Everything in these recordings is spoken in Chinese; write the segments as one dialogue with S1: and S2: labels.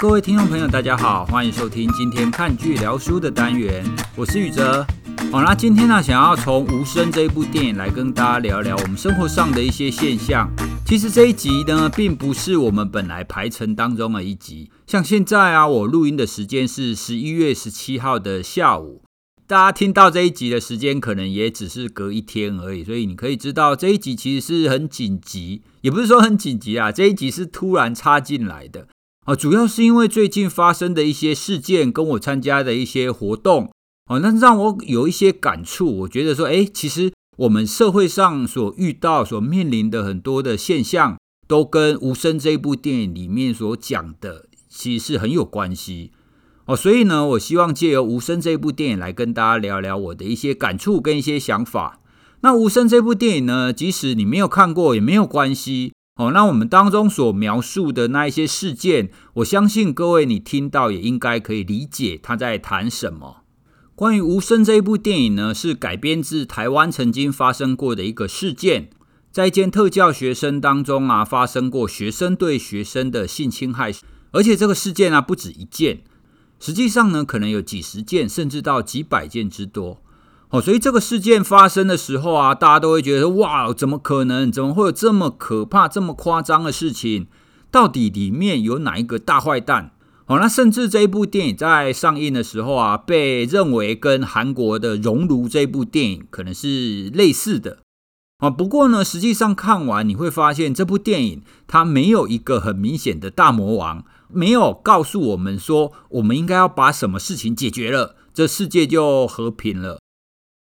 S1: 各位听众朋友，大家好，欢迎收听今天看剧聊书的单元，我是宇哲。好，那今天呢，想要从《无声》这一部电影来跟大家聊聊我们生活上的一些现象。其实这一集呢，并不是我们本来排程当中的一集。像现在啊，我录音的时间是十一月十七号的下午，大家听到这一集的时间，可能也只是隔一天而已。所以你可以知道，这一集其实是很紧急，也不是说很紧急啊，这一集是突然插进来的。啊，主要是因为最近发生的一些事件，跟我参加的一些活动。哦，那让我有一些感触。我觉得说，哎，其实我们社会上所遇到、所面临的很多的现象，都跟《无声》这部电影里面所讲的，其实是很有关系。哦，所以呢，我希望借由《无声》这部电影来跟大家聊聊我的一些感触跟一些想法。那《无声》这部电影呢，即使你没有看过也没有关系。哦，那我们当中所描述的那一些事件，我相信各位你听到也应该可以理解他在谈什么。关于《无声》这一部电影呢，是改编自台湾曾经发生过的一个事件，在一间特教学生当中啊，发生过学生对学生的性侵害，而且这个事件啊不止一件，实际上呢可能有几十件，甚至到几百件之多。哦，所以这个事件发生的时候啊，大家都会觉得哇，怎么可能？怎么会有这么可怕、这么夸张的事情？到底里面有哪一个大坏蛋？哦，那甚至这一部电影在上映的时候啊，被认为跟韩国的《熔炉》这部电影可能是类似的。啊，不过呢，实际上看完你会发现，这部电影它没有一个很明显的大魔王，没有告诉我们说我们应该要把什么事情解决了，这世界就和平了。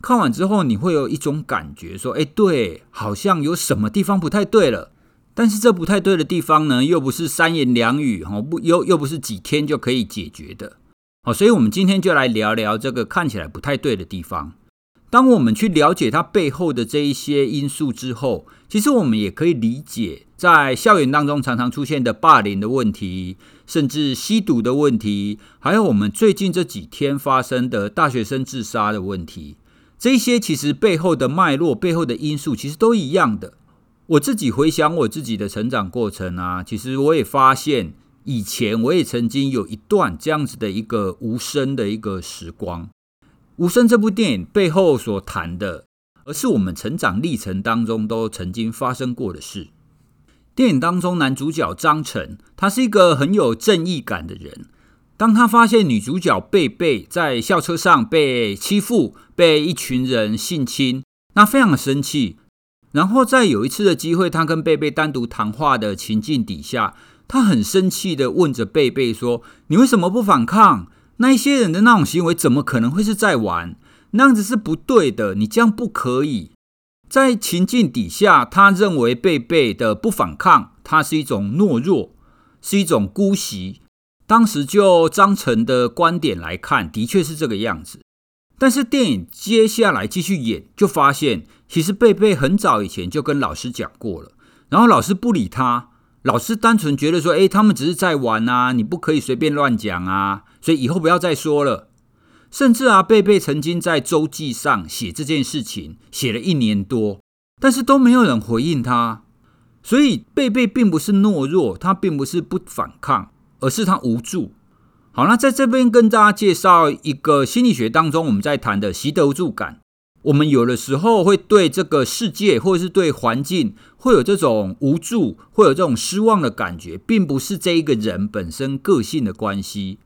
S1: 看完之后，你会有一种感觉说，哎，对，好像有什么地方不太对了。但是这不太对的地方呢，又不是三言两语哦，不又又不是几天就可以解决的，好，所以我们今天就来聊聊这个看起来不太对的地方。当我们去了解它背后的这一些因素之后，其实我们也可以理解，在校园当中常常出现的霸凌的问题，甚至吸毒的问题，还有我们最近这几天发生的大学生自杀的问题，这些其实背后的脉络、背后的因素，其实都一样的。我自己回想我自己的成长过程啊，其实我也发现，以前我也曾经有一段这样子的一个无声的一个时光。无声这部电影背后所谈的，而是我们成长历程当中都曾经发生过的事。电影当中男主角张晨，他是一个很有正义感的人。当他发现女主角贝贝在校车上被欺负，被一群人性侵，那非常的生气。然后在有一次的机会，他跟贝贝单独谈话的情境底下，他很生气的问着贝贝说：“你为什么不反抗？那一些人的那种行为，怎么可能会是在玩？那样子是不对的，你这样不可以。”在情境底下，他认为贝贝的不反抗，他是一种懦弱，是一种姑息。当时就张晨的观点来看，的确是这个样子。但是电影接下来继续演，就发现。其实贝贝很早以前就跟老师讲过了，然后老师不理他，老师单纯觉得说，诶，他们只是在玩啊，你不可以随便乱讲啊，所以以后不要再说了。甚至啊，贝贝曾经在周记上写这件事情，写了一年多，但是都没有人回应他。所以贝贝并不是懦弱，他并不是不反抗，而是他无助。好，那在这边跟大家介绍一个心理学当中我们在谈的习得无助感。我们有的时候会对这个世界，或者是对环境，会有这种无助，会有这种失望的感觉，并不是这一个人本身个性的关系，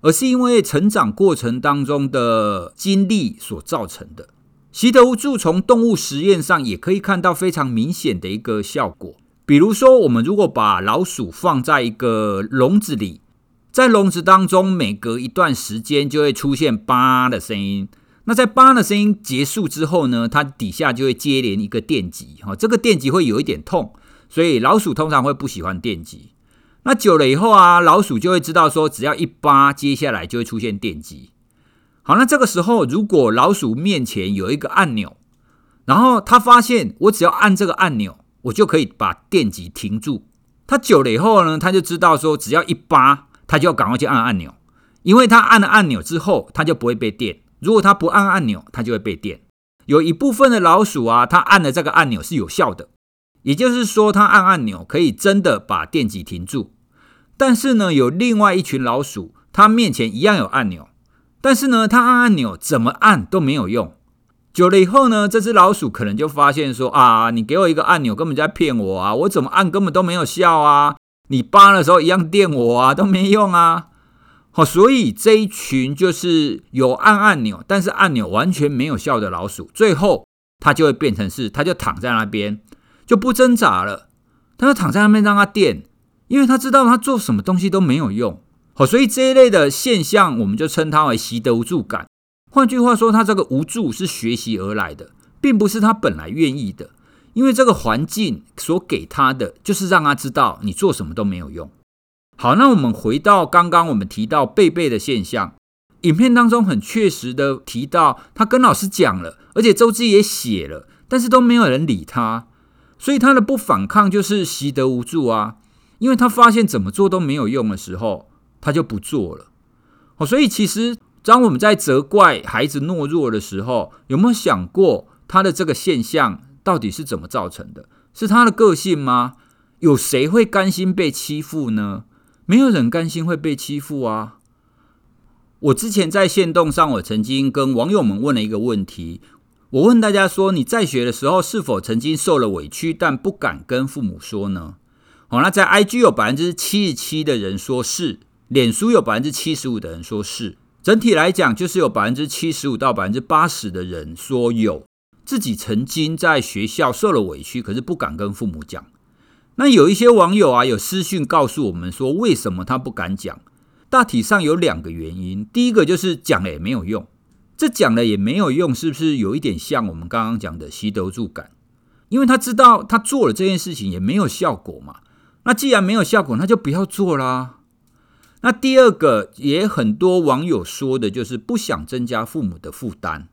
S1: 而是因为成长过程当中的经历所造成的。习得无助从动物实验上也可以看到非常明显的一个效果。比如说，我们如果把老鼠放在一个笼子里，在笼子当中，每隔一段时间就会出现“叭”的声音。那在“叭”的声音结束之后呢，它底下就会接连一个电击，哈，这个电击会有一点痛，所以老鼠通常会不喜欢电击。那久了以后啊，老鼠就会知道说，只要一叭，接下来就会出现电击。好，那这个时候如果老鼠面前有一个按钮，然后它发现我只要按这个按钮，我就可以把电击停住。他久了以后呢，他就知道说，只要一叭，他就要赶快去按按钮，因为他按了按钮之后，他就不会被电。如果他不按按钮，他就会被电。有一部分的老鼠啊，它按的这个按钮是有效的，也就是说，它按按钮可以真的把电击停住。但是呢，有另外一群老鼠，它面前一样有按钮，但是呢，它按按钮怎么按都没有用。久了以后呢，这只老鼠可能就发现说啊，你给我一个按钮，根本就在骗我啊！我怎么按根本都没有效啊！你扒的时候一样电我啊，都没用啊！好，所以这一群就是有按按钮，但是按钮完全没有效的老鼠，最后它就会变成是，它就躺在那边就不挣扎了，它就躺在那边让它电，因为它知道它做什么东西都没有用。好，所以这一类的现象，我们就称它为习得无助感。换句话说，他这个无助是学习而来的，并不是他本来愿意的。因为这个环境所给他的，就是让他知道你做什么都没有用。好，那我们回到刚刚我们提到贝贝的现象，影片当中很确实的提到，他跟老师讲了，而且周记也写了，但是都没有人理他，所以他的不反抗就是习得无助啊。因为他发现怎么做都没有用的时候，他就不做了。哦，所以其实。当我们在责怪孩子懦弱的时候，有没有想过他的这个现象到底是怎么造成的？是他的个性吗？有谁会甘心被欺负呢？没有人甘心会被欺负啊！我之前在线动上，我曾经跟网友们问了一个问题，我问大家说：你在学的时候是否曾经受了委屈，但不敢跟父母说呢？好，那在 IG 有百分之七十七的人说是，脸书有百分之七十五的人说是。整体来讲，就是有百分之七十五到百分之八十的人说有自己曾经在学校受了委屈，可是不敢跟父母讲。那有一些网友啊，有私讯告诉我们说，为什么他不敢讲？大体上有两个原因。第一个就是讲了也没有用，这讲了也没有用，是不是有一点像我们刚刚讲的习得助感？因为他知道他做了这件事情也没有效果嘛。那既然没有效果，那就不要做啦。那第二个也很多网友说的就是不想增加父母的负担。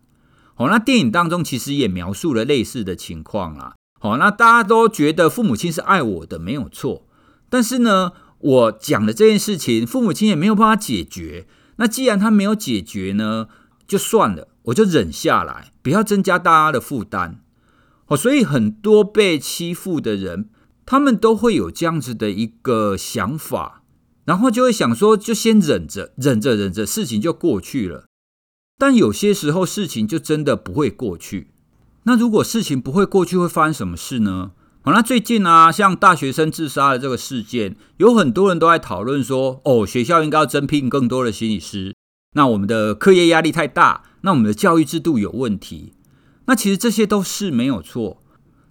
S1: 好，那电影当中其实也描述了类似的情况啦。好，那大家都觉得父母亲是爱我的，没有错。但是呢，我讲的这件事情，父母亲也没有办法解决。那既然他没有解决呢，就算了，我就忍下来，不要增加大家的负担。哦，所以很多被欺负的人，他们都会有这样子的一个想法。然后就会想说，就先忍着，忍着，忍着，事情就过去了。但有些时候，事情就真的不会过去。那如果事情不会过去，会发生什么事呢？好，那最近啊，像大学生自杀的这个事件，有很多人都在讨论说，哦，学校应该要增聘更多的心理师。那我们的课业压力太大，那我们的教育制度有问题。那其实这些都是没有错。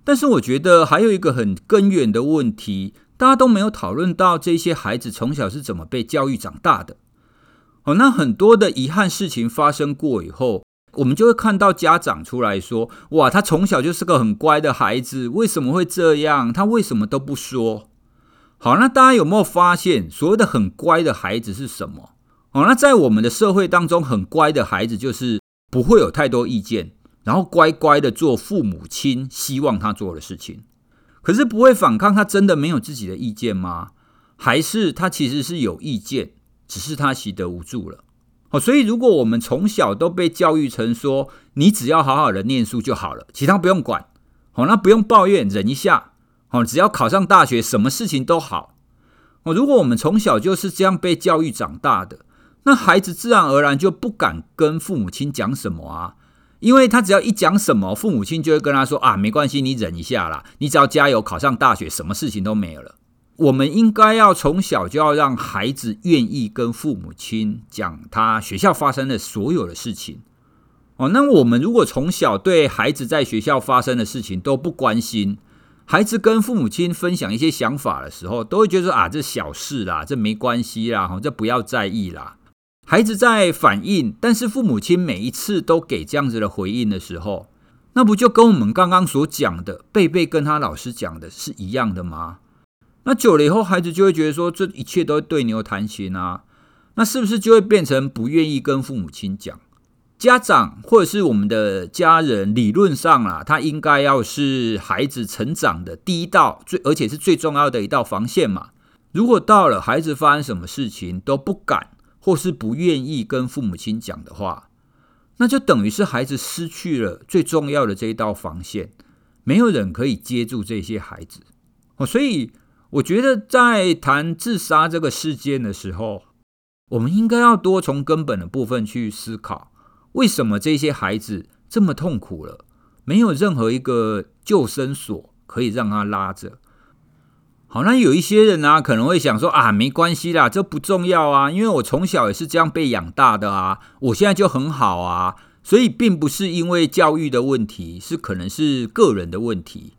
S1: 但是我觉得还有一个很根源的问题。大家都没有讨论到这些孩子从小是怎么被教育长大的。哦，那很多的遗憾事情发生过以后，我们就会看到家长出来说：“哇，他从小就是个很乖的孩子，为什么会这样？他为什么都不说？”好，那大家有没有发现，所谓的很乖的孩子是什么？哦，那在我们的社会当中，很乖的孩子就是不会有太多意见，然后乖乖的做父母亲希望他做的事情。可是不会反抗，他真的没有自己的意见吗？还是他其实是有意见，只是他习得无助了？哦，所以如果我们从小都被教育成说，你只要好好的念书就好了，其他不用管，哦，那不用抱怨，忍一下，哦，只要考上大学，什么事情都好。哦，如果我们从小就是这样被教育长大的，那孩子自然而然就不敢跟父母亲讲什么啊。因为他只要一讲什么，父母亲就会跟他说啊，没关系，你忍一下啦，你只要加油，考上大学，什么事情都没有了。我们应该要从小就要让孩子愿意跟父母亲讲他学校发生的所有的事情。哦，那我们如果从小对孩子在学校发生的事情都不关心，孩子跟父母亲分享一些想法的时候，都会觉得啊，这小事啦，这没关系啦，这不要在意啦。孩子在反应，但是父母亲每一次都给这样子的回应的时候，那不就跟我们刚刚所讲的贝贝跟他老师讲的是一样的吗？那久了以后，孩子就会觉得说，这一切都对牛弹琴啊，那是不是就会变成不愿意跟父母亲讲？家长或者是我们的家人，理论上啦，他应该要是孩子成长的第一道最，而且是最重要的一道防线嘛。如果到了孩子发生什么事情都不敢。或是不愿意跟父母亲讲的话，那就等于是孩子失去了最重要的这一道防线，没有人可以接住这些孩子哦。所以我觉得在谈自杀这个事件的时候，我们应该要多从根本的部分去思考，为什么这些孩子这么痛苦了，没有任何一个救生索可以让他拉着。好，那有一些人呢，可能会想说啊，没关系啦，这不重要啊，因为我从小也是这样被养大的啊，我现在就很好啊，所以并不是因为教育的问题，是可能是个人的问题。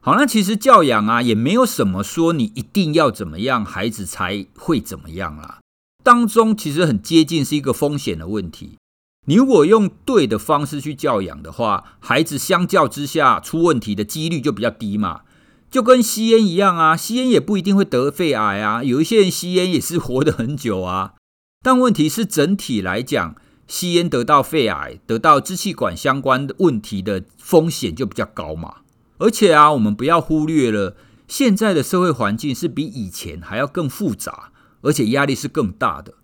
S1: 好，那其实教养啊，也没有什么说你一定要怎么样，孩子才会怎么样啦。当中其实很接近是一个风险的问题。你如果用对的方式去教养的话，孩子相较之下出问题的几率就比较低嘛。就跟吸烟一样啊，吸烟也不一定会得肺癌啊。有一些人吸烟也是活得很久啊。但问题是整体来讲，吸烟得到肺癌、得到支气管相关的问题的风险就比较高嘛。而且啊，我们不要忽略了，现在的社会环境是比以前还要更复杂，而且压力是更大的。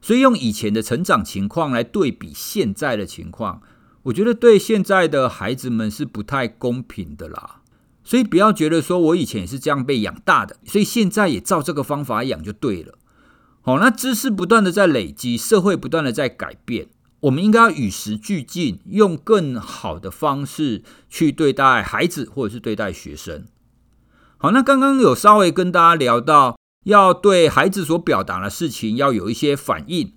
S1: 所以用以前的成长情况来对比现在的情况，我觉得对现在的孩子们是不太公平的啦。所以不要觉得说我以前也是这样被养大的，所以现在也照这个方法养就对了。好，那知识不断的在累积，社会不断的在改变。我们应该要与时俱进，用更好的方式去对待孩子，或者是对待学生。好，那刚刚有稍微跟大家聊到，要对孩子所表达的事情要有一些反应。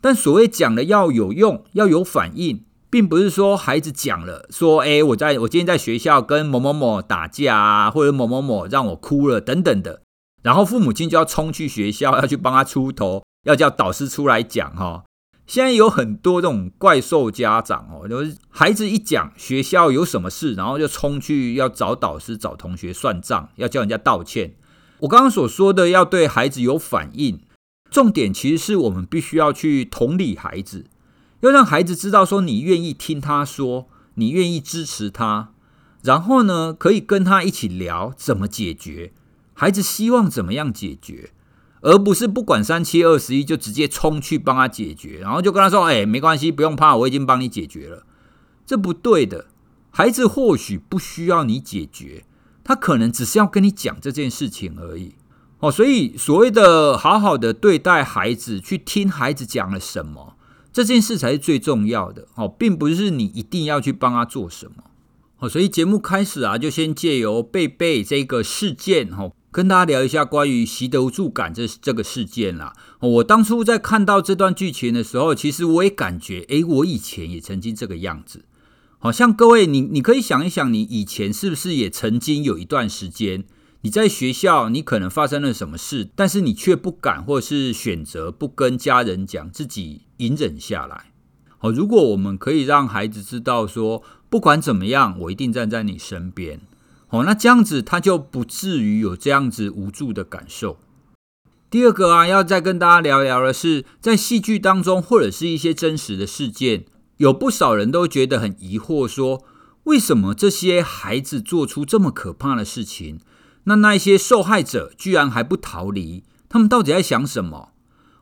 S1: 但所谓讲的要有用，要有反应，并不是说孩子讲了说，诶，我在我今天在学校跟某某某打架啊，或者某某某让我哭了等等的，然后父母亲就要冲去学校，要去帮他出头，要叫导师出来讲哈。现在有很多这种怪兽家长哦，就是孩子一讲学校有什么事，然后就冲去要找导师、找同学算账，要叫人家道歉。我刚刚所说的要对孩子有反应，重点其实是我们必须要去同理孩子，要让孩子知道说你愿意听他说，你愿意支持他，然后呢，可以跟他一起聊怎么解决，孩子希望怎么样解决。而不是不管三七二十一就直接冲去帮他解决，然后就跟他说：“哎，没关系，不用怕，我已经帮你解决了。”这不对的。孩子或许不需要你解决，他可能只是要跟你讲这件事情而已。哦，所以所谓的好好的对待孩子，去听孩子讲了什么，这件事才是最重要的。哦，并不是你一定要去帮他做什么。哦，所以节目开始啊，就先借由贝贝这个事件，哦。跟大家聊一下关于习得无助感这这个事件啦。我当初在看到这段剧情的时候，其实我也感觉，诶，我以前也曾经这个样子。好像各位，你你可以想一想，你以前是不是也曾经有一段时间，你在学校，你可能发生了什么事，但是你却不敢，或是选择不跟家人讲，自己隐忍下来。好，如果我们可以让孩子知道说，不管怎么样，我一定站在你身边。哦，那这样子他就不至于有这样子无助的感受。第二个啊，要再跟大家聊聊的是，在戏剧当中或者是一些真实的事件，有不少人都觉得很疑惑，说为什么这些孩子做出这么可怕的事情，那那一些受害者居然还不逃离？他们到底在想什么？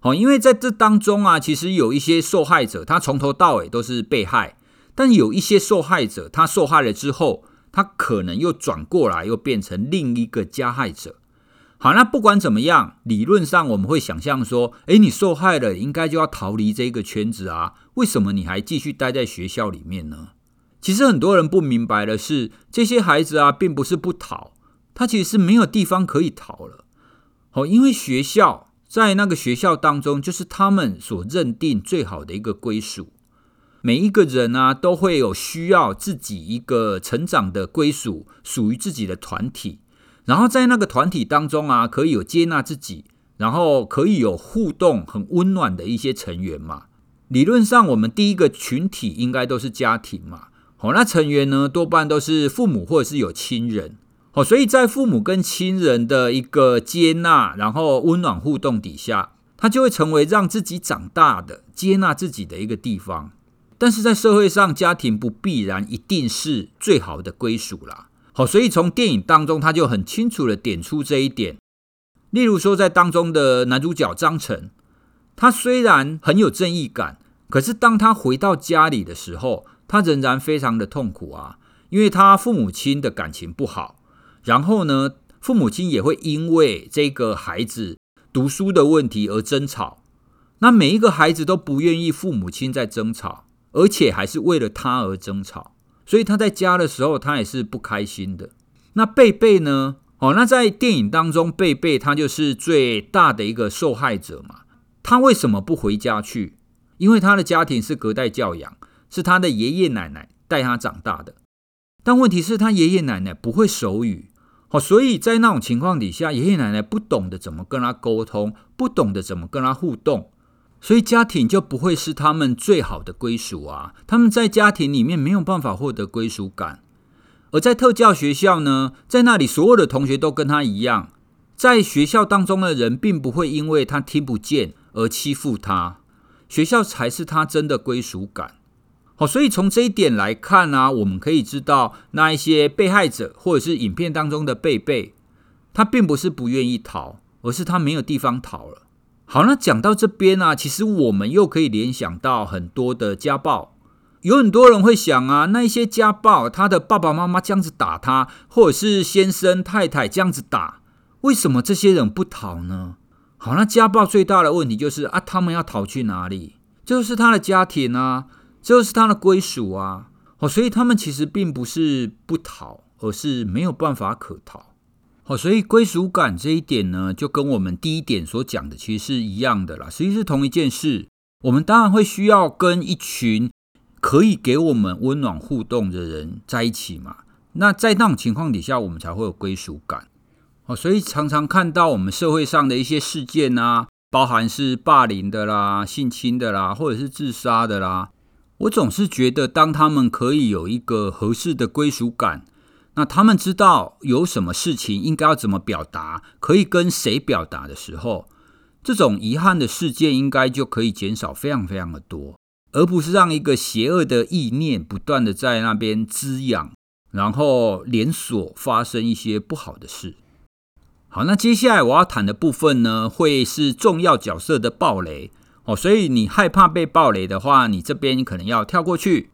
S1: 哦，因为在这当中啊，其实有一些受害者，他从头到尾都是被害，但有一些受害者，他受害了之后。他可能又转过来，又变成另一个加害者。好，那不管怎么样，理论上我们会想象说，诶，你受害了，应该就要逃离这个圈子啊？为什么你还继续待在学校里面呢？其实很多人不明白的是，这些孩子啊，并不是不逃，他其实是没有地方可以逃了。好，因为学校在那个学校当中，就是他们所认定最好的一个归属。每一个人啊，都会有需要自己一个成长的归属，属于自己的团体。然后在那个团体当中啊，可以有接纳自己，然后可以有互动、很温暖的一些成员嘛。理论上，我们第一个群体应该都是家庭嘛。好，那成员呢，多半都是父母或者是有亲人。好，所以在父母跟亲人的一个接纳，然后温暖互动底下，他就会成为让自己长大的、接纳自己的一个地方。但是在社会上，家庭不必然一定是最好的归属啦。好，所以从电影当中，他就很清楚的点出这一点。例如说，在当中的男主角张晨，他虽然很有正义感，可是当他回到家里的时候，他仍然非常的痛苦啊，因为他父母亲的感情不好。然后呢，父母亲也会因为这个孩子读书的问题而争吵。那每一个孩子都不愿意父母亲在争吵，而且还是为了他而争吵，所以他在家的时候他也是不开心的。那贝贝呢？哦，那在电影当中，贝贝他就是最大的一个受害者嘛。他为什么不回家去？因为他的家庭是隔代教养，是他的爷爷奶奶带他长大的。但问题是，他爷爷奶奶不会手语，哦，所以在那种情况底下，爷爷奶奶不懂得怎么跟他沟通，不懂得怎么跟他互动，所以家庭就不会是他们最好的归属啊。他们在家庭里面没有办法获得归属感。而在特教学校呢，在那里所有的同学都跟他一样，在学校当中的人并不会因为他听不见而欺负他，学校才是他真的归属感。好，所以从这一点来看呢、我们可以知道，那一些被害者或者是影片当中的贝贝，他并不是不愿意逃，而是他没有地方逃了。好，那讲到这边呢、其实我们又可以联想到很多的家暴。有很多人会想啊，那一些家暴，他的爸爸妈妈这样子打他，或者是先生太太这样子打，为什么这些人不逃呢？好，那家暴最大的问题就是啊，他们要逃去哪里？就是他的家庭啊，就是他的归属啊。哦，所以他们其实并不是不逃，而是没有办法可逃。哦，所以归属感这一点呢，就跟我们第一点所讲的其实是一样的啦，实际是同一件事。我们当然会需要跟一群。可以给我们温暖互动的人在一起嘛？那在那种情况底下，我们才会有归属感。哦，所以常常看到我们社会上的一些事件啊，包含是霸凌的啦、性侵的啦，或者是自杀的啦，我总是觉得，当他们可以有一个合适的归属感，那他们知道有什么事情应该要怎么表达，可以跟谁表达的时候，这种遗憾的事件应该就可以减少非常非常的多。而不是让一个邪恶的意念不断的在那边滋养，然后连锁发生一些不好的事。好，那接下来我要谈的部分呢，会是重要角色的暴雷哦。所以你害怕被暴雷的话，你这边你可能要跳过去。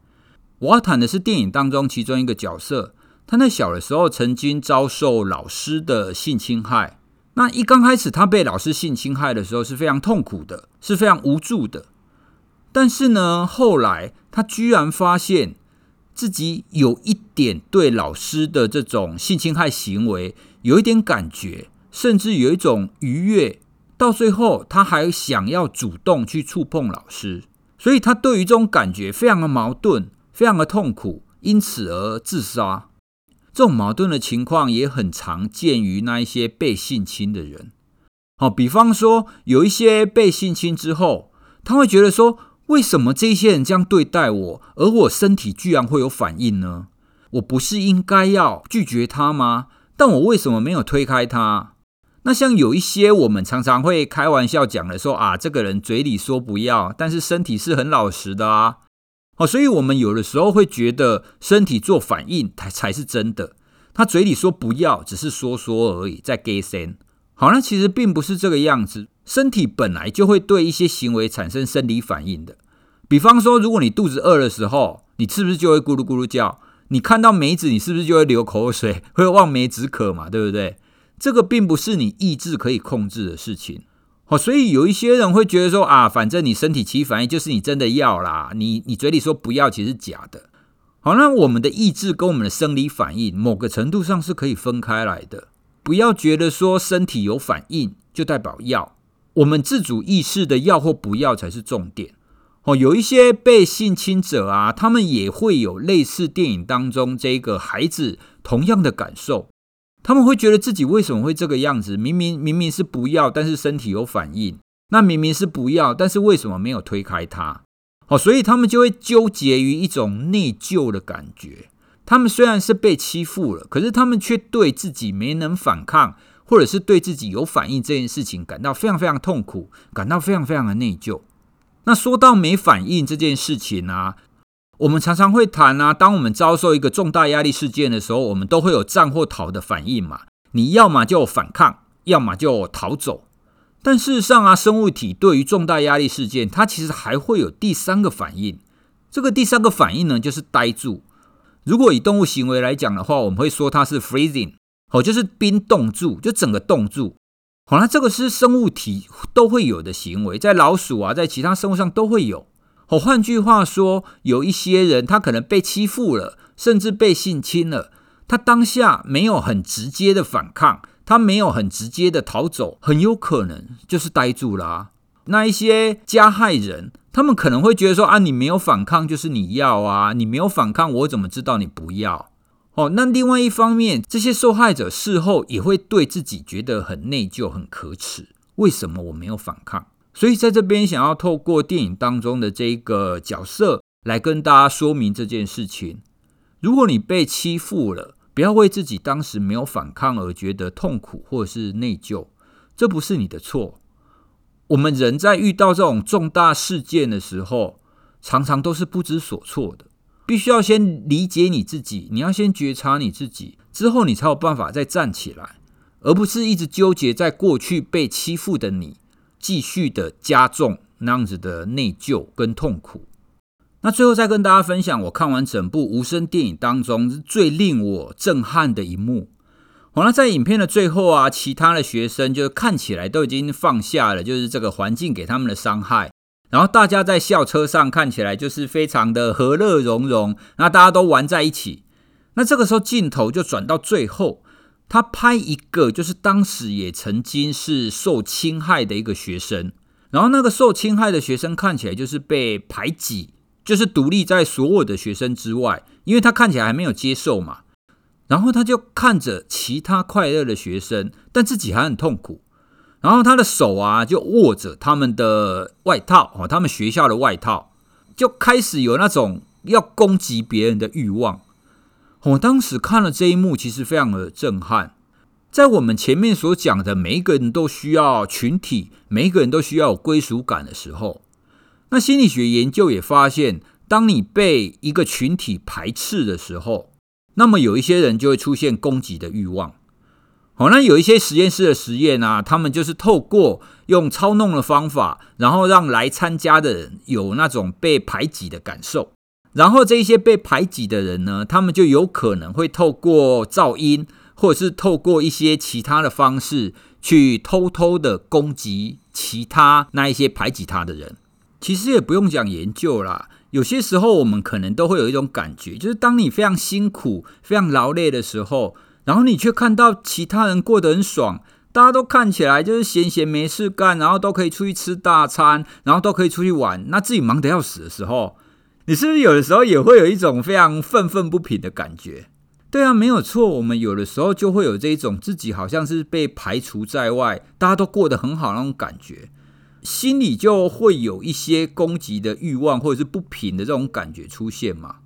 S1: 我要谈的是电影当中其中一个角色，他在小的时候曾经遭受老师的性侵害。那一刚开始他被老师性侵害的时候是非常痛苦的，是非常无助的。但是呢，后来他居然发现自己有一点对老师的这种性侵害行为有一点感觉，甚至有一种愉悦。到最后，他还想要主动去触碰老师，所以他对于这种感觉非常的矛盾，非常的痛苦，因此而自杀。这种矛盾的情况也很常见于那一些被性侵的人。好，比方说有一些被性侵之后，他会觉得说。为什么这些人这样对待我，而我身体居然会有反应呢？我不是应该要拒绝他吗？但我为什么没有推开他？那像有一些我们常常会开玩笑讲的说啊，这个人嘴里说不要，但是身体是很老实的啊。哦，所以我们有的时候会觉得身体做反应才才是真的，他嘴里说不要，只是说说而已，在给先。好，那其实并不是这个样子。身体本来就会对一些行为产生生理反应的。比方说，如果你肚子饿的时候，你是不是就会咕噜咕噜叫？你看到梅子，你是不是就会流口水，会望梅止渴嘛？对不对？这个并不是你意志可以控制的事情。好，所以有一些人会觉得说啊，反正你身体起反应就是你真的要啦，你你嘴里说不要，其实是假的。好，那我们的意志跟我们的生理反应，某个程度上是可以分开来的。不要觉得说身体有反应就代表要，我们自主意识的要或不要才是重点。哦，有一些被性侵者啊，他们也会有类似电影当中这个孩子同样的感受，他们会觉得自己为什么会这个样子？明明明明是不要，但是身体有反应。那明明是不要，但是为什么没有推开他？哦，所以他们就会纠结于一种内疚的感觉。他们虽然是被欺负了，可是他们却对自己没能反抗，或者是对自己有反应这件事情感到非常非常痛苦，感到非常非常的内疚。那说到没反应这件事情啊，我们常常会谈啊，当我们遭受一个重大压力事件的时候，我们都会有战或逃的反应嘛。你要么就反抗，要么就逃走。但事实上啊，生物体对于重大压力事件，它其实还会有第三个反应。这个第三个反应呢，就是呆住。如果以动物行为来讲的话，我们会说它是 freezing，哦，就是冰冻住，就整个冻住。好，那这个是生物体都会有的行为，在老鼠啊，在其他生物上都会有。哦，换句话说，有一些人他可能被欺负了，甚至被性侵了，他当下没有很直接的反抗，他没有很直接的逃走，很有可能就是呆住了。那一些加害人，他们可能会觉得说啊，你没有反抗就是你要啊，你没有反抗，我怎么知道你不要？哦，那另外一方面，这些受害者事后也会对自己觉得很内疚、很可耻，为什么我没有反抗？所以在这边想要透过电影当中的这一个角色来跟大家说明这件事情：如果你被欺负了，不要为自己当时没有反抗而觉得痛苦或者是内疚，这不是你的错。我们人在遇到这种重大事件的时候，常常都是不知所措的。必须要先理解你自己，你要先觉察你自己，之后你才有办法再站起来，而不是一直纠结在过去被欺负的你，继续的加重那样子的内疚跟痛苦。那最后再跟大家分享，我看完整部无声电影当中最令我震撼的一幕。好，那在影片的最后啊，其他的学生就看起来都已经放下了，就是这个环境给他们的伤害。然后大家在校车上看起来就是非常的和乐融融，那大家都玩在一起。那这个时候镜头就转到最后，他拍一个就是当时也曾经是受侵害的一个学生，然后那个受侵害的学生看起来就是被排挤，就是独立在所有的学生之外，因为他看起来还没有接受嘛。然后他就看着其他快乐的学生，但自己还很痛苦。然后他的手啊，就握着他们的外套哦，他们学校的外套，就开始有那种要攻击别人的欲望。我当时看了这一幕，其实非常的震撼。在我们前面所讲的，每一个人都需要群体，每一个人都需要有归属感的时候，那心理学研究也发现，当你被一个群体排斥的时候，那么有一些人就会出现攻击的欲望，好，那有一些实验室的实验啊，他们就是透过用操弄的方法，然后让来参加的人有那种被排挤的感受，然后这些被排挤的人呢，他们就有可能会透过噪音，或者是透过一些其他的方式，去偷偷的攻击其他那一些排挤他的人。其实也不用讲研究啦。有些时候，我们可能都会有一种感觉，就是当你非常辛苦、非常劳累的时候，然后你却看到其他人过得很爽，大家都看起来就是闲闲没事干，然后都可以出去吃大餐，然后都可以出去玩，那自己忙得要死的时候，你是不是有的时候也会有一种非常愤愤不平的感觉？对啊，没有错，我们有的时候就会有这一种自己好像是被排除在外，大家都过得很好那种感觉。心里就会有一些攻击的欲望，或者是不平的这种感觉出现嘛。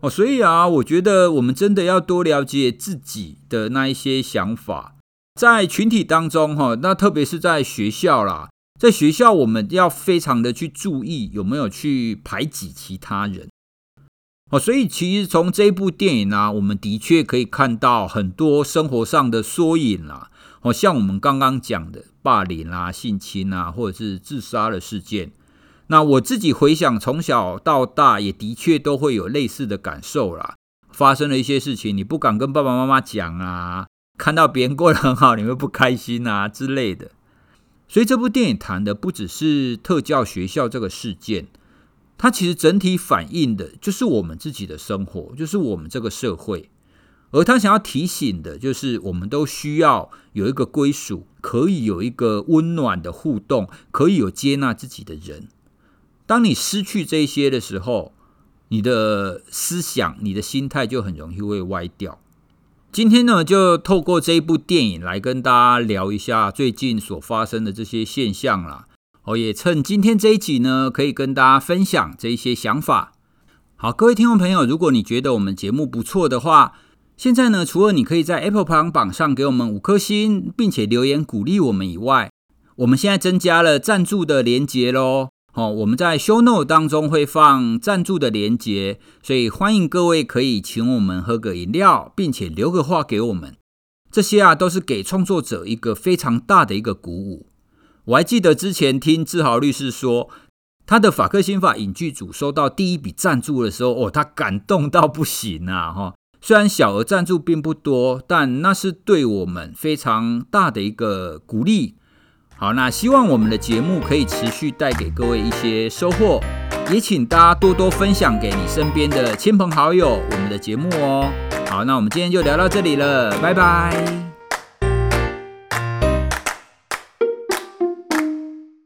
S1: 哦，所以啊，我觉得我们真的要多了解自己的那一些想法，在群体当中哈，那特别是在学校啦，在学校我们要非常的去注意有没有去排挤其他人。哦，所以其实从这部电影啊，我们的确可以看到很多生活上的缩影啦。哦，像我们刚刚讲的霸凌啊、性侵啊，或者是自杀的事件，那我自己回想，从小到大也的确都会有类似的感受啦。发生了一些事情，你不敢跟爸爸妈妈讲啊，看到别人过得很好，你会不开心啊之类的。所以这部电影谈的不只是特教学校这个事件，它其实整体反映的就是我们自己的生活，就是我们这个社会。而他想要提醒的，就是我们都需要有一个归属，可以有一个温暖的互动，可以有接纳自己的人。当你失去这些的时候，你的思想、你的心态就很容易会歪掉。今天呢，就透过这一部电影来跟大家聊一下最近所发生的这些现象啦。我也趁今天这一集呢，可以跟大家分享这一些想法。好，各位听众朋友，如果你觉得我们节目不错的话，现在呢，除了你可以在 Apple 排行榜上给我们五颗星，并且留言鼓励我们以外，我们现在增加了赞助的连接喽。哦，我们在 Show Note 当中会放赞助的连接，所以欢迎各位可以请我们喝个饮料，并且留个话给我们。这些啊，都是给创作者一个非常大的一个鼓舞。我还记得之前听志豪律师说，他的法克心法影剧组收到第一笔赞助的时候，哦，他感动到不行啊，哈。虽然小额赞助并不多，但那是对我们非常大的一个鼓励。好，那希望我们的节目可以持续带给各位一些收获，也请大家多多分享给你身边的亲朋好友我们的节目哦。好，那我们今天就聊到这里了，拜拜。